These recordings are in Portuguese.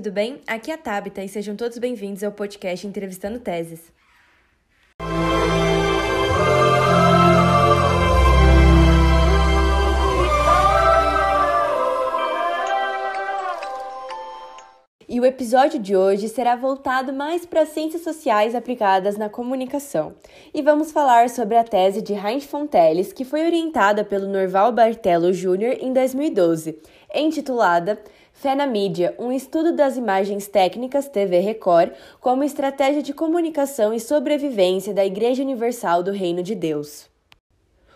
tudo bem? Aqui é a Tabita e sejam todos bem-vindos ao podcast Entrevistando Teses. E o episódio de hoje será voltado mais para ciências sociais aplicadas na comunicação. E vamos falar sobre a tese de Heinz Fonteles, que foi orientada pelo Norval Bartelo Jr. em 2012, intitulada Fé na Mídia, um estudo das imagens técnicas TV Record como estratégia de comunicação e sobrevivência da Igreja Universal do Reino de Deus.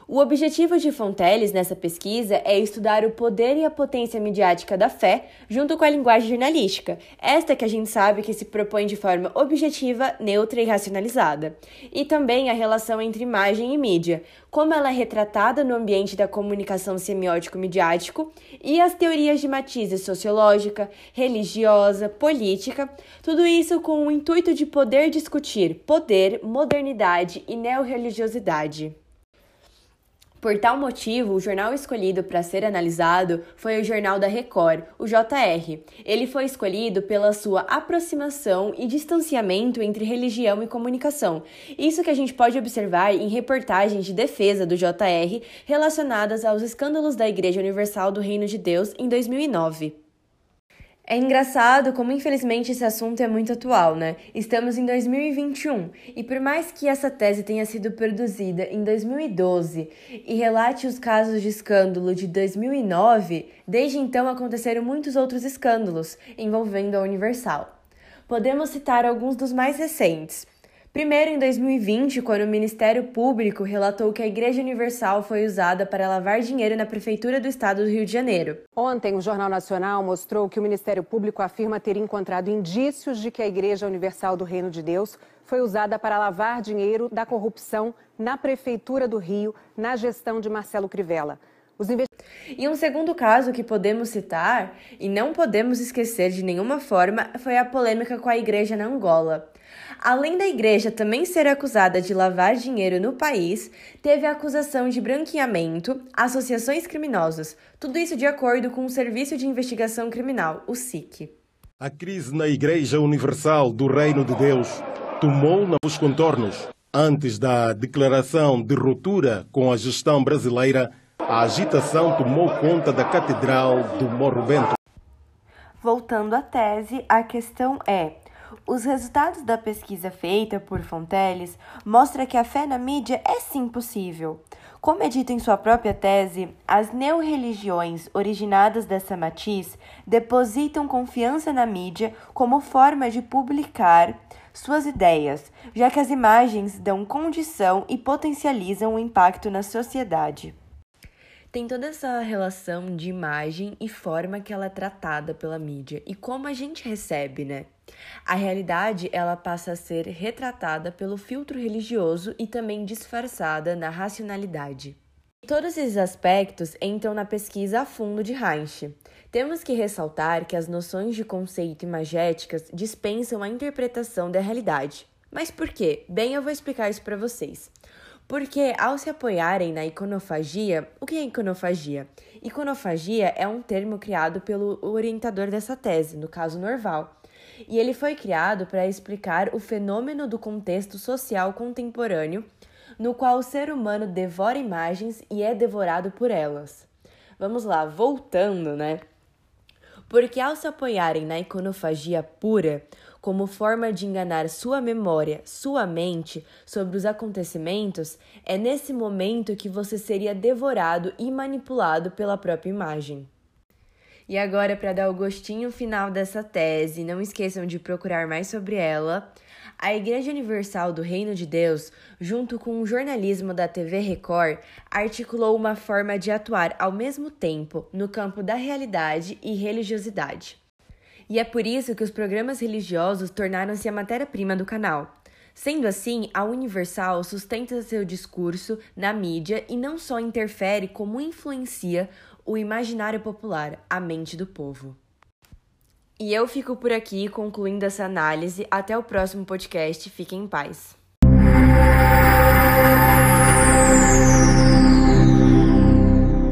O objetivo de Fonteles nessa pesquisa é estudar o poder e a potência midiática da fé junto com a linguagem jornalística, esta que a gente sabe que se propõe de forma objetiva, neutra e racionalizada, e também a relação entre imagem e mídia, como ela é retratada no ambiente da comunicação semiótico-midiático e as teorias de matizes sociológica, religiosa, política, tudo isso com o intuito de poder discutir poder, modernidade e neorreligiosidade. Por tal motivo, o jornal escolhido para ser analisado foi o Jornal da Record, o JR. Ele foi escolhido pela sua aproximação e distanciamento entre religião e comunicação. Isso que a gente pode observar em reportagens de defesa do JR relacionadas aos escândalos da Igreja Universal do Reino de Deus em 2009. É engraçado como, infelizmente, esse assunto é muito atual, né? Estamos em 2021 e, por mais que essa tese tenha sido produzida em 2012 e relate os casos de escândalo de 2009, desde então aconteceram muitos outros escândalos envolvendo a Universal. Podemos citar alguns dos mais recentes. Primeiro, em 2020, quando o Ministério Público relatou que a Igreja Universal foi usada para lavar dinheiro na Prefeitura do Estado do Rio de Janeiro. Ontem, o Jornal Nacional mostrou que o Ministério Público afirma ter encontrado indícios de que a Igreja Universal do Reino de Deus foi usada para lavar dinheiro da corrupção na Prefeitura do Rio, na gestão de Marcelo Crivella. Invest... E um segundo caso que podemos citar, e não podemos esquecer de nenhuma forma, foi a polêmica com a igreja na Angola. Além da igreja também ser acusada de lavar dinheiro no país, teve a acusação de branqueamento, associações criminosas, tudo isso de acordo com o Serviço de Investigação Criminal, o SIC. A crise na Igreja Universal do Reino de Deus tomou novos contornos. Antes da declaração de ruptura com a gestão brasileira, a agitação tomou conta da Catedral do Morro Bento. Voltando à tese, a questão é: os resultados da pesquisa feita por Fonteles mostram que a fé na mídia é sim possível. Como é dito em sua própria tese, as neorreligiões originadas dessa matiz depositam confiança na mídia como forma de publicar suas ideias, já que as imagens dão condição e potencializam o impacto na sociedade tem toda essa relação de imagem e forma que ela é tratada pela mídia e como a gente recebe, né? A realidade ela passa a ser retratada pelo filtro religioso e também disfarçada na racionalidade. Todos esses aspectos entram na pesquisa a fundo de Heinz. Temos que ressaltar que as noções de conceito imagéticas dispensam a interpretação da realidade. Mas por quê? Bem, eu vou explicar isso para vocês. Porque ao se apoiarem na iconofagia, o que é iconofagia? Iconofagia é um termo criado pelo orientador dessa tese, no caso Norval. E ele foi criado para explicar o fenômeno do contexto social contemporâneo, no qual o ser humano devora imagens e é devorado por elas. Vamos lá, voltando, né? Porque ao se apoiarem na iconofagia pura, como forma de enganar sua memória, sua mente sobre os acontecimentos, é nesse momento que você seria devorado e manipulado pela própria imagem. E agora, para dar o gostinho final dessa tese, não esqueçam de procurar mais sobre ela. A Igreja Universal do Reino de Deus, junto com o jornalismo da TV Record, articulou uma forma de atuar ao mesmo tempo no campo da realidade e religiosidade. E é por isso que os programas religiosos tornaram-se a matéria-prima do canal. Sendo assim, a Universal sustenta seu discurso na mídia e não só interfere, como influencia o imaginário popular, a mente do povo. E eu fico por aqui concluindo essa análise. Até o próximo podcast. Fiquem em paz.